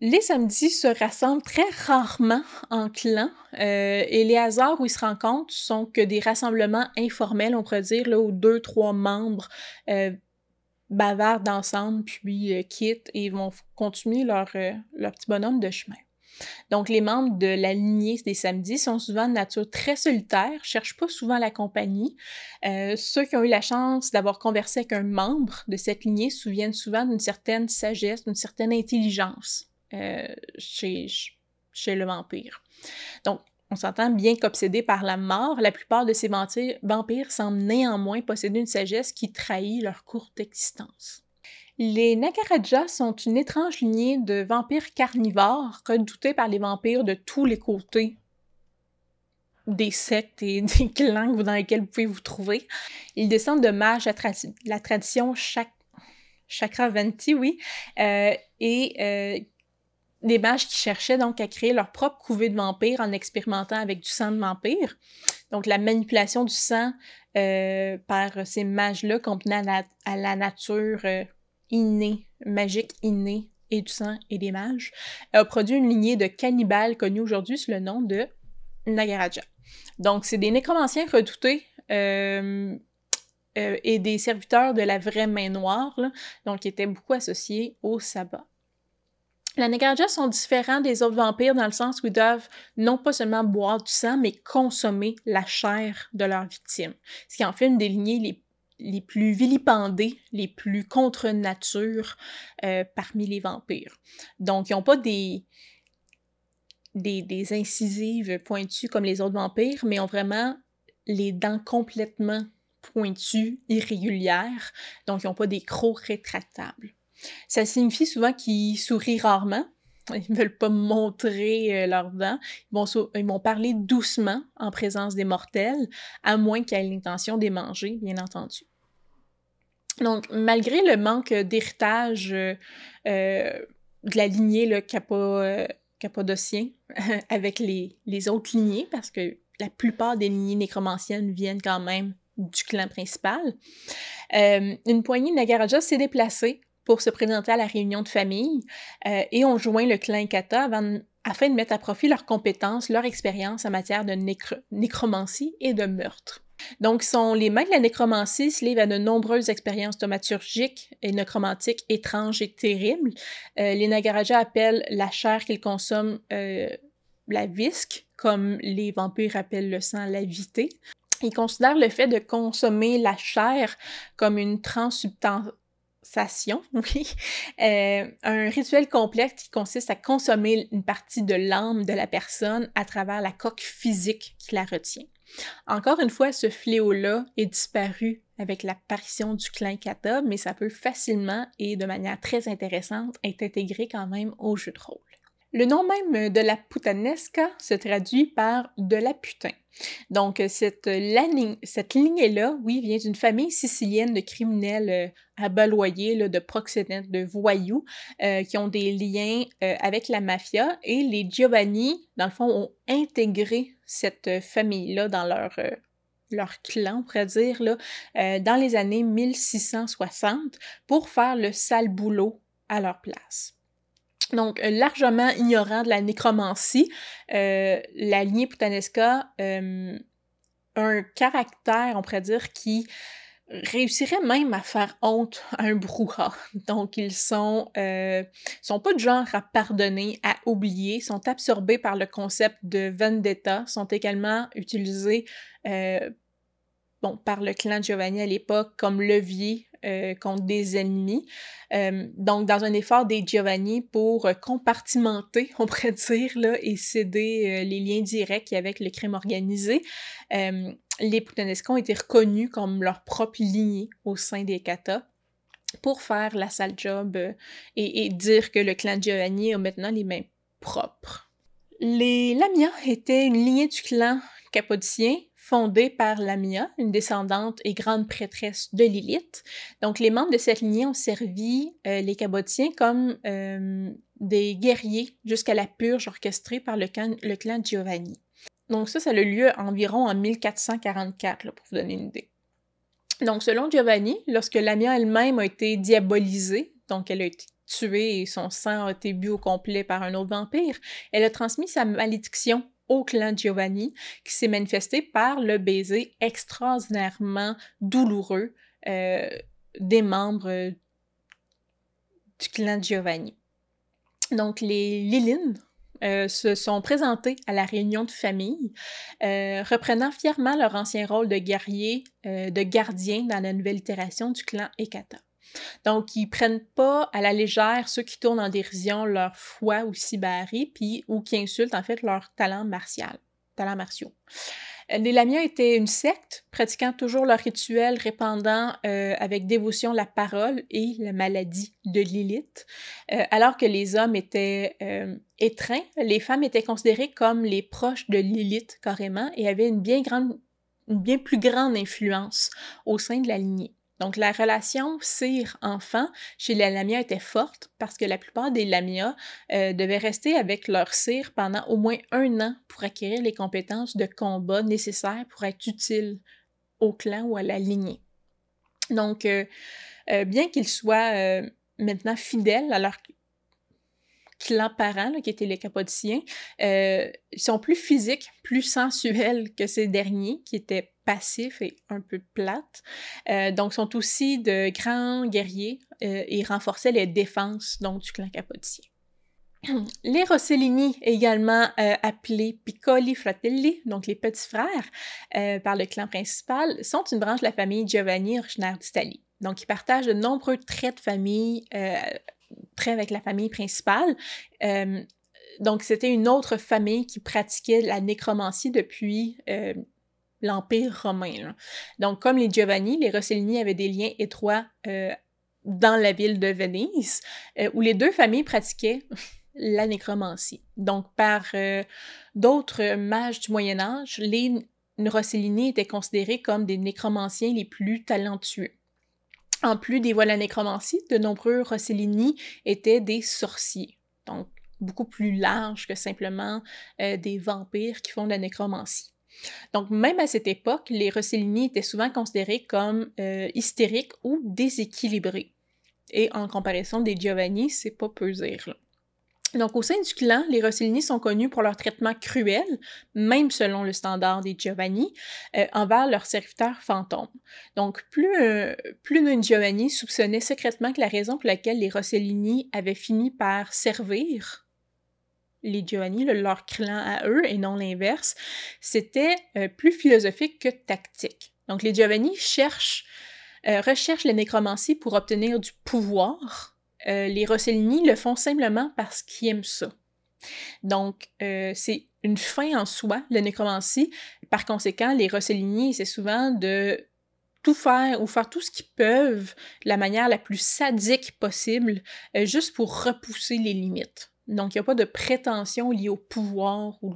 Les samedis se rassemblent très rarement en clans et les hasards où ils se rencontrent sont que des rassemblements informels, on pourrait dire, là, où deux, trois membres bavardent ensemble, puis euh, quittent et vont continuer leur, euh, leur petit bonhomme de chemin. Donc, les membres de la lignée des samedis sont souvent de nature très solitaire, cherchent pas souvent la compagnie. Euh, ceux qui ont eu la chance d'avoir conversé avec un membre de cette lignée se souviennent souvent d'une certaine sagesse, d'une certaine intelligence chez, chez le vampire. Donc, on s'entend bien qu'obsédés par la mort, la plupart de ces vampires semblent néanmoins posséder une sagesse qui trahit leur courte existence. Les Nagaraja sont une étrange lignée de vampires carnivores redoutés par les vampires de tous les côtés des sectes et des clans dans lesquels vous pouvez vous trouver. Ils descendent de mages à la tradition Chakravanti, oui, euh, et euh, des mages qui cherchaient donc à créer leur propre couvée de vampires en expérimentant avec du sang de vampire. Donc la manipulation du sang euh, par ces mages-là combinée à la, nature euh, innée, magique innée et du sang et des mages, a produit une lignée de cannibales connue aujourd'hui sous le nom de Nagaraja. Donc c'est des nécromanciens redoutés euh, et des serviteurs de la vraie main noire, donc qui étaient beaucoup associés au sabbat. Les Nagaraja sont différents des autres vampires dans le sens où ils doivent non pas seulement boire du sang, mais consommer la chair de leurs victimes. Ce qui en fait une des lignées les, plus vilipendées, les plus contre nature euh, parmi les vampires. Donc, ils n'ont pas des, des, des, incisives pointues comme les autres vampires, mais ont vraiment les dents complètement pointues, irrégulières. Donc, ils n'ont pas des crocs rétractables. Ça signifie souvent qu'ils sourient rarement. Ils ne veulent pas montrer euh, leurs dents. Ils vont, parler doucement en présence des mortels, à moins qu'ils aient l'intention de manger, bien entendu. Donc, malgré le manque d'héritage euh, de la lignée cappadocienne avec les, les, autres lignées, parce que la plupart des lignées nécromanciennes viennent quand même du clan principal, une poignée de Nagaraja s'est déplacée pour se présenter à la réunion de famille et ont joint le clan Kata afin de mettre à profit leurs compétences, leur expérience en matière de nécromancie et de meurtre. Donc, sont les mains de la nécromancie se livrent à de nombreuses expériences thaumaturgiques et nécromantiques étranges et terribles. Euh, les Nagaraja appellent la chair qu'ils consomment euh, la visque, comme les vampires appellent le sang la vitée. Ils considèrent le fait de consommer la chair comme une transsubstantiation euh, un rituel complexe qui consiste à consommer une partie de l'âme de la personne à travers la coque physique qui la retient. Encore une fois, ce fléau-là est disparu avec l'apparition du clan Kata, mais ça peut facilement et de manière très intéressante être intégré quand même au jeu de rôle. Le nom même de la putanesca se traduit par de la putain. Donc, cette, cette lignée-là, oui, vient d'une famille sicilienne de criminels euh, abaloyés, de proxénètes, de voyous, euh, qui ont des liens euh, avec la mafia. Et les Giovanni, dans le fond, ont intégré cette famille-là dans leur, leur clan, on pourrait dire, là, dans les années 1660 pour faire le sale boulot à leur place. Donc, euh, largement ignorant de la nécromancie, euh, la lignée Putanesca euh, a un caractère, on pourrait dire, qui réussirait même à faire honte à un brouhaha. Donc, ils sont, sont pas de genre à pardonner, à oublier, sont absorbés par le concept de vendetta, sont également utilisés par le clan Giovanni à l'époque comme levier euh, contre des ennemis. Euh, donc, dans un effort des Giovanni pour compartimenter, on pourrait dire, là, et céder euh, les liens directs avec le crime organisé, les Putanescans ont été reconnus comme leur propre lignée au sein des Kata pour faire la sale job et, et, dire que le clan Giovanni a maintenant les mains propres. Les Lamia étaient une lignée du clan capodicien fondée par Lamia, une descendante et grande prêtresse de Lilith. Donc, les membres de cette lignée ont servi euh, les Cabotiens comme euh, des guerriers jusqu'à la purge orchestrée par le clan, Giovanni. Donc, ça, ça a eu lieu environ en 1444, pour vous donner une idée. Donc, selon Giovanni, lorsque Lamia elle-même a été diabolisée, donc elle a été tuée et son sang a été bu au complet par un autre vampire, elle a transmis sa malédiction au clan Giovanni, qui s'est manifesté par le baiser extraordinairement douloureux euh, des membres du clan Giovanni. Donc, les Lilines euh, se sont présentées à la réunion de famille, euh, reprenant fièrement leur ancien rôle de guerrier, de gardien dans la nouvelle itération du clan Ekata. Donc, ils prennent pas à la légère ceux qui tournent en dérision leur foi ou sibari, puis ou qui insultent en fait leur talent martial, talent martiaux. Euh, les Lamiens étaient une secte, pratiquant toujours leur rituel, répandant euh, avec dévotion la parole et la maladie de Lilith. Euh, alors que les hommes étaient étreints, les femmes étaient considérées comme les proches de Lilith carrément et avaient une bien plus grande influence au sein de la lignée. Donc, la relation cire-enfant chez les Lamia était forte parce que la plupart des Lamia euh, devaient rester avec leur cire pendant au moins un an pour acquérir les compétences de combat nécessaires pour être utiles au clan ou à la lignée. Donc, euh, euh, bien qu'ils soient maintenant fidèles à leur clan parent, qui étaient les Capodiciens, ils sont plus physiques, plus sensuels que ces derniers, qui étaient passifs et un peu plates. Euh, donc, sont aussi de grands guerriers euh, et renforçaient les défenses donc, du clan capodicien. Les Rossellini, également euh, appelés Piccoli Fratelli, donc les petits frères, par le clan principal, sont une branche de la famille Giovanni originaire d'Italie. Donc, ils partagent de nombreux traits de famille, traits avec la famille principale. donc, c'était une autre famille qui pratiquait la nécromancie depuis l'Empire romain. Donc, comme les Giovanni, les Rossellini avaient des liens étroits euh, dans la ville de Venise, euh, où les deux familles pratiquaient la nécromancie. Donc, par euh, d'autres mages du Moyen Âge, les Rossellini étaient considérés comme des nécromanciens les plus talentueux. En plus des voies de la nécromancie, de nombreux Rossellini étaient des sorciers, donc beaucoup plus larges que simplement des vampires qui font de la nécromancie. Donc, même à cette époque, les Rossellini étaient souvent considérés comme euh, hystériques ou déséquilibrés. Et en comparaison des Giovanni, c'est pas peu dire. Donc, au sein du clan, les Rossellini sont connus pour leur traitement cruel, même selon le standard des Giovanni, euh, envers leurs serviteurs fantômes. Donc, plus, euh, plus d'un Giovanni soupçonnait secrètement que la raison pour laquelle les Rossellini avaient fini par servir les Giovanni, leur clan à eux, et non l'inverse, c'était euh, plus philosophique que tactique. Donc, les Giovanni cherchent, recherchent la nécromancie pour obtenir du pouvoir, euh, les Rossellini le font simplement parce qu'ils aiment ça. Donc, euh, c'est une fin en soi, la nécromancie. Par conséquent, les Rossellini, c'est souvent de tout faire ou faire tout ce qu'ils peuvent de la manière la plus sadique possible, euh, juste pour repousser les limites. Donc, il n'y a pas de prétention liée au pouvoir ou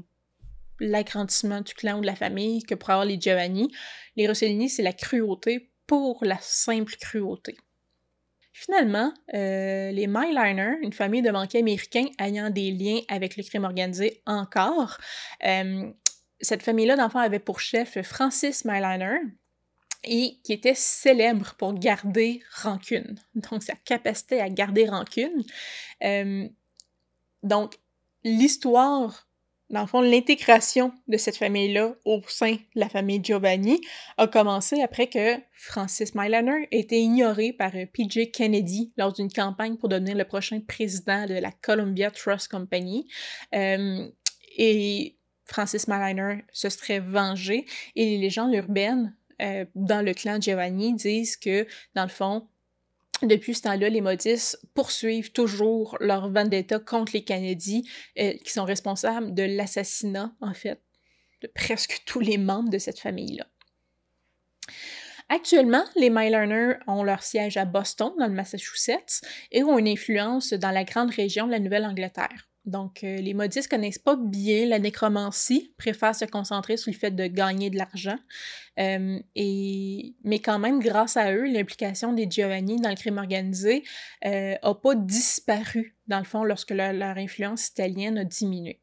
l'agrandissement du clan ou de la famille que pour avoir les Giovanni. Les Rossellini, c'est la cruauté pour la simple cruauté. Finalement, euh, les Myliner, une famille de banquiers américains ayant des liens avec le crime organisé encore, euh, cette famille-là d'enfants avait pour chef Francis Myliner, et qui était célèbre pour garder rancune. Donc, sa capacité à garder rancune. Euh, donc, l'histoire dans le fond, l'intégration de cette famille-là au sein de la famille Giovanni a commencé après que Francis Myliner ait été ignoré par euh, PJ Kennedy lors d'une campagne pour devenir le prochain président de la Columbia Trust Company. Euh, et Francis Myliner se serait vengé et les légendes urbaines euh, dans le clan Giovanni disent que, dans le fond, depuis ce temps-là, les Modis poursuivent toujours leur vendetta contre les Canadiens, euh, qui sont responsables de l'assassinat, en fait, de presque tous les membres de cette famille-là. Actuellement, les Mylearners ont leur siège à Boston, dans le Massachusetts, et ont une influence dans la grande région de la Nouvelle-Angleterre. Donc, euh, les modistes connaissent pas bien la nécromancie, préfèrent se concentrer sur le fait de gagner de l'argent. Euh, et... Mais quand même, grâce à eux, l'implication des Giovanni dans le crime organisé euh, a pas disparu, dans le fond, lorsque leur influence italienne a diminué.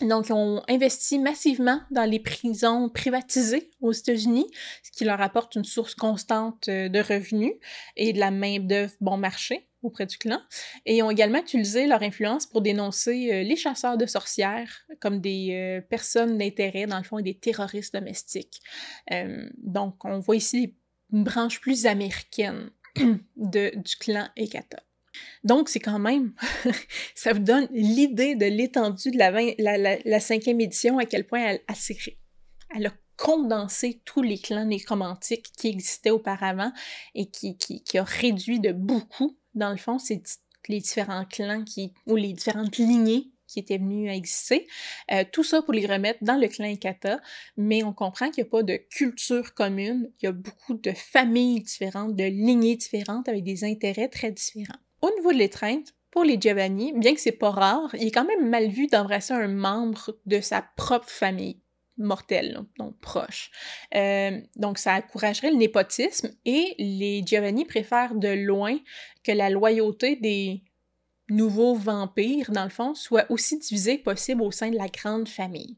Donc, ils ont investi massivement dans les prisons privatisées aux États-Unis, ce qui leur apporte une source constante de revenus et de la main-d'œuvre bon marché auprès du clan, et ils ont également utilisé leur influence pour dénoncer euh, les chasseurs de sorcières comme des euh, personnes d'intérêt, dans le fond, et des terroristes domestiques. Euh, donc, on voit ici une branche plus américaine de, du clan Ekata. Donc, c'est quand même, ça vous donne l'idée de l'étendue de la, cinquième édition, à quel point elle, elle a condensé tous les clans nécromantiques qui existaient auparavant et qui, a réduit de beaucoup dans le fond, les différents clans ou les différentes lignées qui étaient venues à exister. Euh, tout ça pour les remettre dans le clan Ikata, mais on comprend qu'il n'y a pas de culture commune, il y a beaucoup de familles différentes, de lignées différentes avec des intérêts très différents. Au niveau de l'étreinte, pour les Giovanni, bien que c'est pas rare, il est quand même mal vu d'embrasser un membre de sa propre famille mortel, donc proche. Euh, donc, ça encouragerait le népotisme et les Giovanni préfèrent de loin que la loyauté des nouveaux vampires, dans le fond, soit aussi divisée que possible au sein de la grande famille.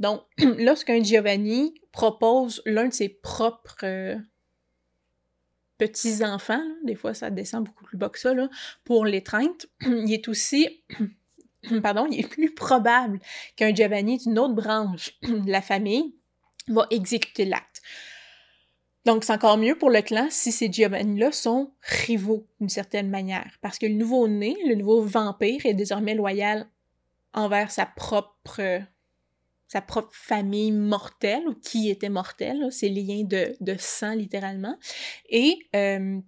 Donc, lorsqu'un Giovanni propose l'un de ses propres euh, petits-enfants, des fois ça descend beaucoup plus bas que ça, là, pour l'étreinte, il est aussi pardon, il est plus probable qu'un Giovanni d'une autre branche de la famille va exécuter l'acte. Donc, c'est encore mieux pour le clan si ces Giovanni-là sont rivaux d'une certaine manière, parce que le nouveau-né, le nouveau vampire, est désormais loyal envers sa propre, sa propre famille mortelle, ou qui était mortelle, ses liens de, sang littéralement, et euh,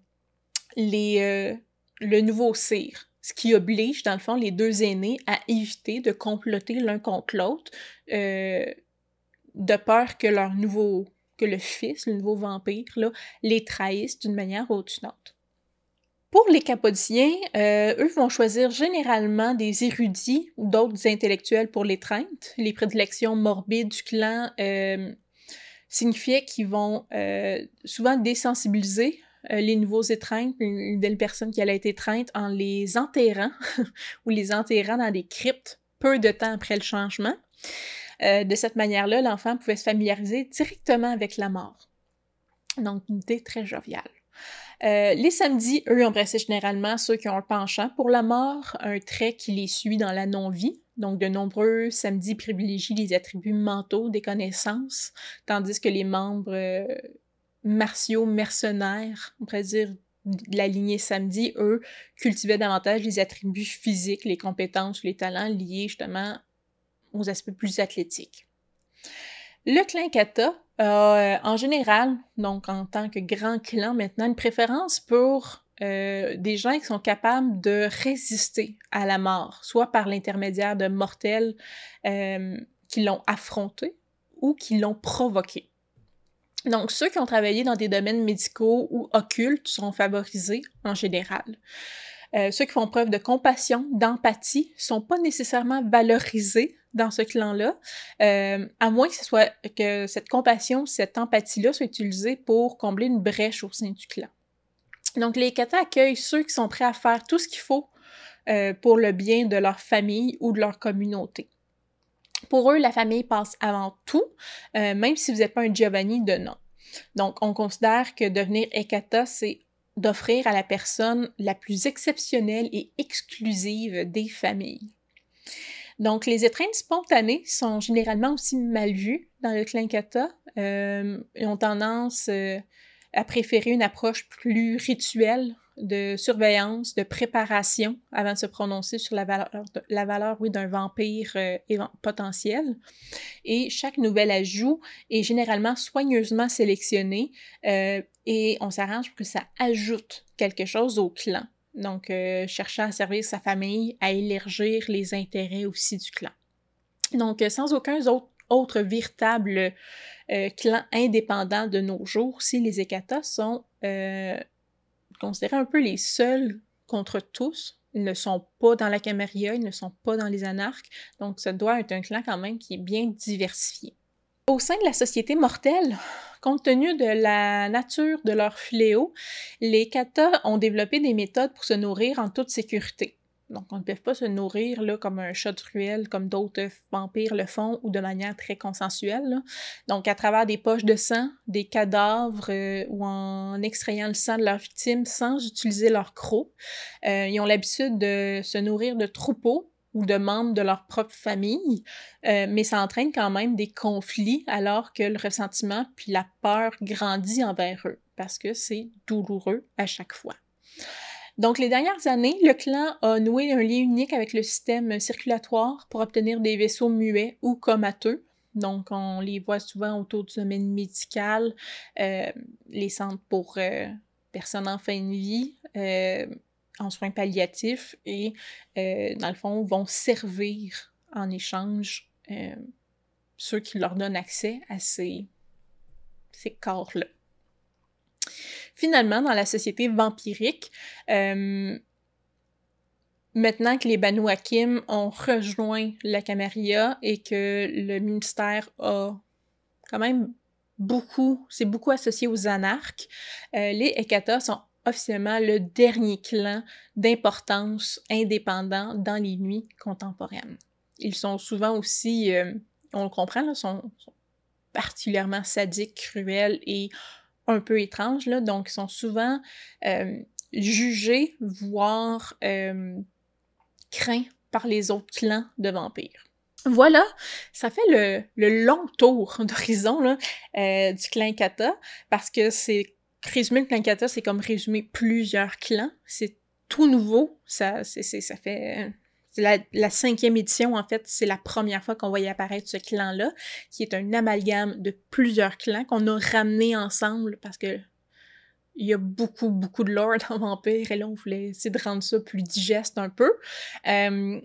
les, euh, le nouveau cire ce qui oblige, dans le fond, les deux aînés à éviter de comploter l'un contre l'autre, euh, de peur que leur nouveau, que le fils, le nouveau vampire, là, les trahisse d'une manière ou d'une autre. Pour les Capodiens, euh, eux vont choisir généralement des érudits ou d'autres intellectuels pour l'étreinte. Les prédilections morbides du clan euh, signifiaient qu'ils vont souvent désensibiliser euh, les nouveaux étreintes, une nouvelle personne qui allait être étreinte en les enterrant ou les enterrant dans des cryptes peu de temps après le changement. Euh, de cette manière-là, l'enfant pouvait se familiariser directement avec la mort. Donc, une idée très joviale. Euh, les samedis, eux, embrassaient généralement ceux qui ont un penchant pour la mort, un trait qui les suit dans la non-vie. Donc, de nombreux samedis privilégient les attributs mentaux des connaissances, tandis que les membres euh, martiaux mercenaires, on pourrait dire de la lignée samedi, eux, cultivaient davantage les attributs physiques, les compétences, les talents liés justement aux aspects plus athlétiques. Le clan Kata a, euh, en général, donc en tant que grand clan maintenant, une préférence pour euh, des gens qui sont capables de résister à la mort, soit par l'intermédiaire de mortels euh, qui l'ont affronté ou qui l'ont provoqué. Donc, ceux qui ont travaillé dans des domaines médicaux ou occultes sont favorisés en général. Euh, ceux qui font preuve de compassion, d'empathie, sont pas nécessairement valorisés dans ce clan-là, euh, à moins que ce soit que cette compassion, cette empathie-là soit utilisée pour combler une brèche au sein du clan. Donc, les katas accueillent ceux qui sont prêts à faire tout ce qu'il faut euh, pour le bien de leur famille ou de leur communauté. Pour eux, la famille passe avant tout, même si vous n'êtes pas un Giovanni de nom. Donc, on considère que devenir Ekata, c'est d'offrir à la personne la plus exceptionnelle et exclusive des familles. Donc, les étreintes spontanées sont généralement aussi mal vues dans le clan kata euh, et ont tendance euh, à préférer une approche plus rituelle de surveillance, de préparation avant de se prononcer sur la valeur, la valeur oui, d'un vampire euh, potentiel. Et chaque nouvel ajout est généralement soigneusement sélectionné euh, et on s'arrange pour que ça ajoute quelque chose au clan. Donc, euh, cherchant à servir sa famille, à élargir les intérêts aussi du clan. Donc, sans aucun autre, véritable clan indépendant de nos jours, si les Ekatas sont considérés un peu les seuls contre tous. Ils ne sont pas dans la Camarilla, ils ne sont pas dans les anarques, donc ça doit être un clan quand même qui est bien diversifié. Au sein de la société mortelle, compte tenu de la nature de leur fléau, les katas ont développé des méthodes pour se nourrir en toute sécurité. Donc, on ne peut pas se nourrir là, comme un chat de ruelle, comme d'autres vampires le font, ou de manière très consensuelle. Donc, à travers des poches de sang, des cadavres, euh, ou en extrayant le sang de leurs victimes sans utiliser leur croc. Euh, ils ont l'habitude de se nourrir de troupeaux ou de membres de leur propre famille, euh, mais ça entraîne quand même des conflits alors que le ressentiment puis la peur grandit envers eux, parce que c'est douloureux à chaque fois. Donc, les dernières années, le clan a noué un lien unique avec le système circulatoire pour obtenir des vaisseaux muets ou comateux. Donc, on les voit souvent autour du domaine médical, euh, les centres pour euh, personnes en fin de vie, euh, en soins palliatifs, et dans le fond, vont servir en échange ceux qui leur donnent accès à ces, ces corps-là. Finalement, dans la société vampirique, euh, maintenant que les Banu Hakim ont rejoint la Camarilla et que le ministère a quand même beaucoup, c'est beaucoup associé aux anarques, euh, les Ekata sont officiellement le dernier clan d'importance indépendant dans les nuits contemporaines. Ils sont souvent aussi, euh, on le comprend, là, sont particulièrement sadiques, cruels et un peu étranges, là, donc ils sont souvent euh, jugés, voire euh, craints par les autres clans de vampires. Voilà, ça fait le, long tour d'horizon euh, du clan Kata, parce que c'est résumer le clan Kata, c'est comme résumer plusieurs clans. C'est tout nouveau, ça, ça fait la, la, cinquième édition, en fait, c'est la première fois qu'on voyait apparaître ce clan-là, qui est un amalgame de plusieurs clans qu'on a ramenés ensemble parce que il y a beaucoup, beaucoup de lore dans Vampire, et là, on voulait essayer de rendre ça plus digeste un peu. Euh,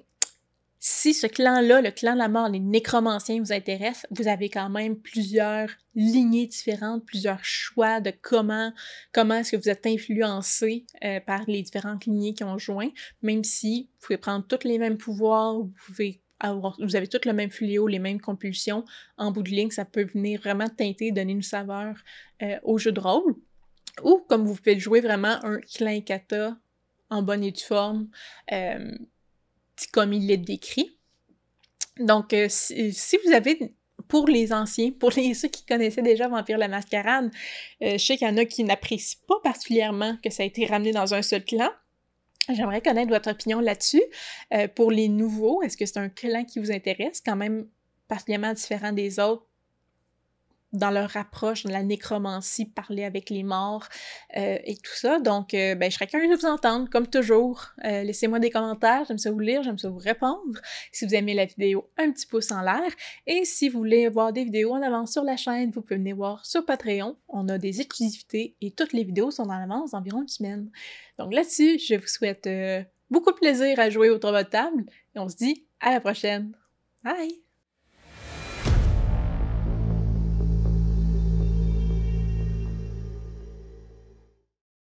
si ce clan-là, le clan de la mort, les nécromanciens vous intéressent, vous avez quand même plusieurs lignées différentes, plusieurs choix de comment, comment est-ce que vous êtes influencé euh, par les différentes lignées qui ont joint, même si vous pouvez prendre tous les mêmes pouvoirs, vous pouvez avoir, vous avez tous le même fléau, les mêmes compulsions, en bout de ligne, ça peut venir vraiment teinter, donner une saveur euh, au jeu de rôle. ou comme vous pouvez jouer vraiment un clan kata en bonne et due forme, euh, comme il l'est décrit. Donc, euh, si, vous avez, pour les anciens, pour ceux qui connaissaient déjà Vampire la Mascarade, euh, je sais qu'il y en a qui n'apprécient pas particulièrement que ça a été ramené dans un seul clan. J'aimerais connaître votre opinion là-dessus. pour les nouveaux, est-ce que c'est un clan qui vous intéresse, quand même particulièrement différent des autres? Dans leur approche, dans la nécromancie, parler avec les morts euh, et tout ça. Donc, euh, ben, je serais curieuse de vous entendre, comme toujours. Euh, laissez-moi des commentaires, j'aime ça vous lire, j'aime ça vous répondre. Si vous aimez la vidéo, un petit pouce en l'air. Et si vous voulez voir des vidéos en avance sur la chaîne, vous pouvez venir voir sur Patreon. On a des exclusivités et toutes les vidéos sont en avance d'environ une semaine. Donc là-dessus, je vous souhaite beaucoup de plaisir à jouer autour de votre table et on se dit à la prochaine. Bye!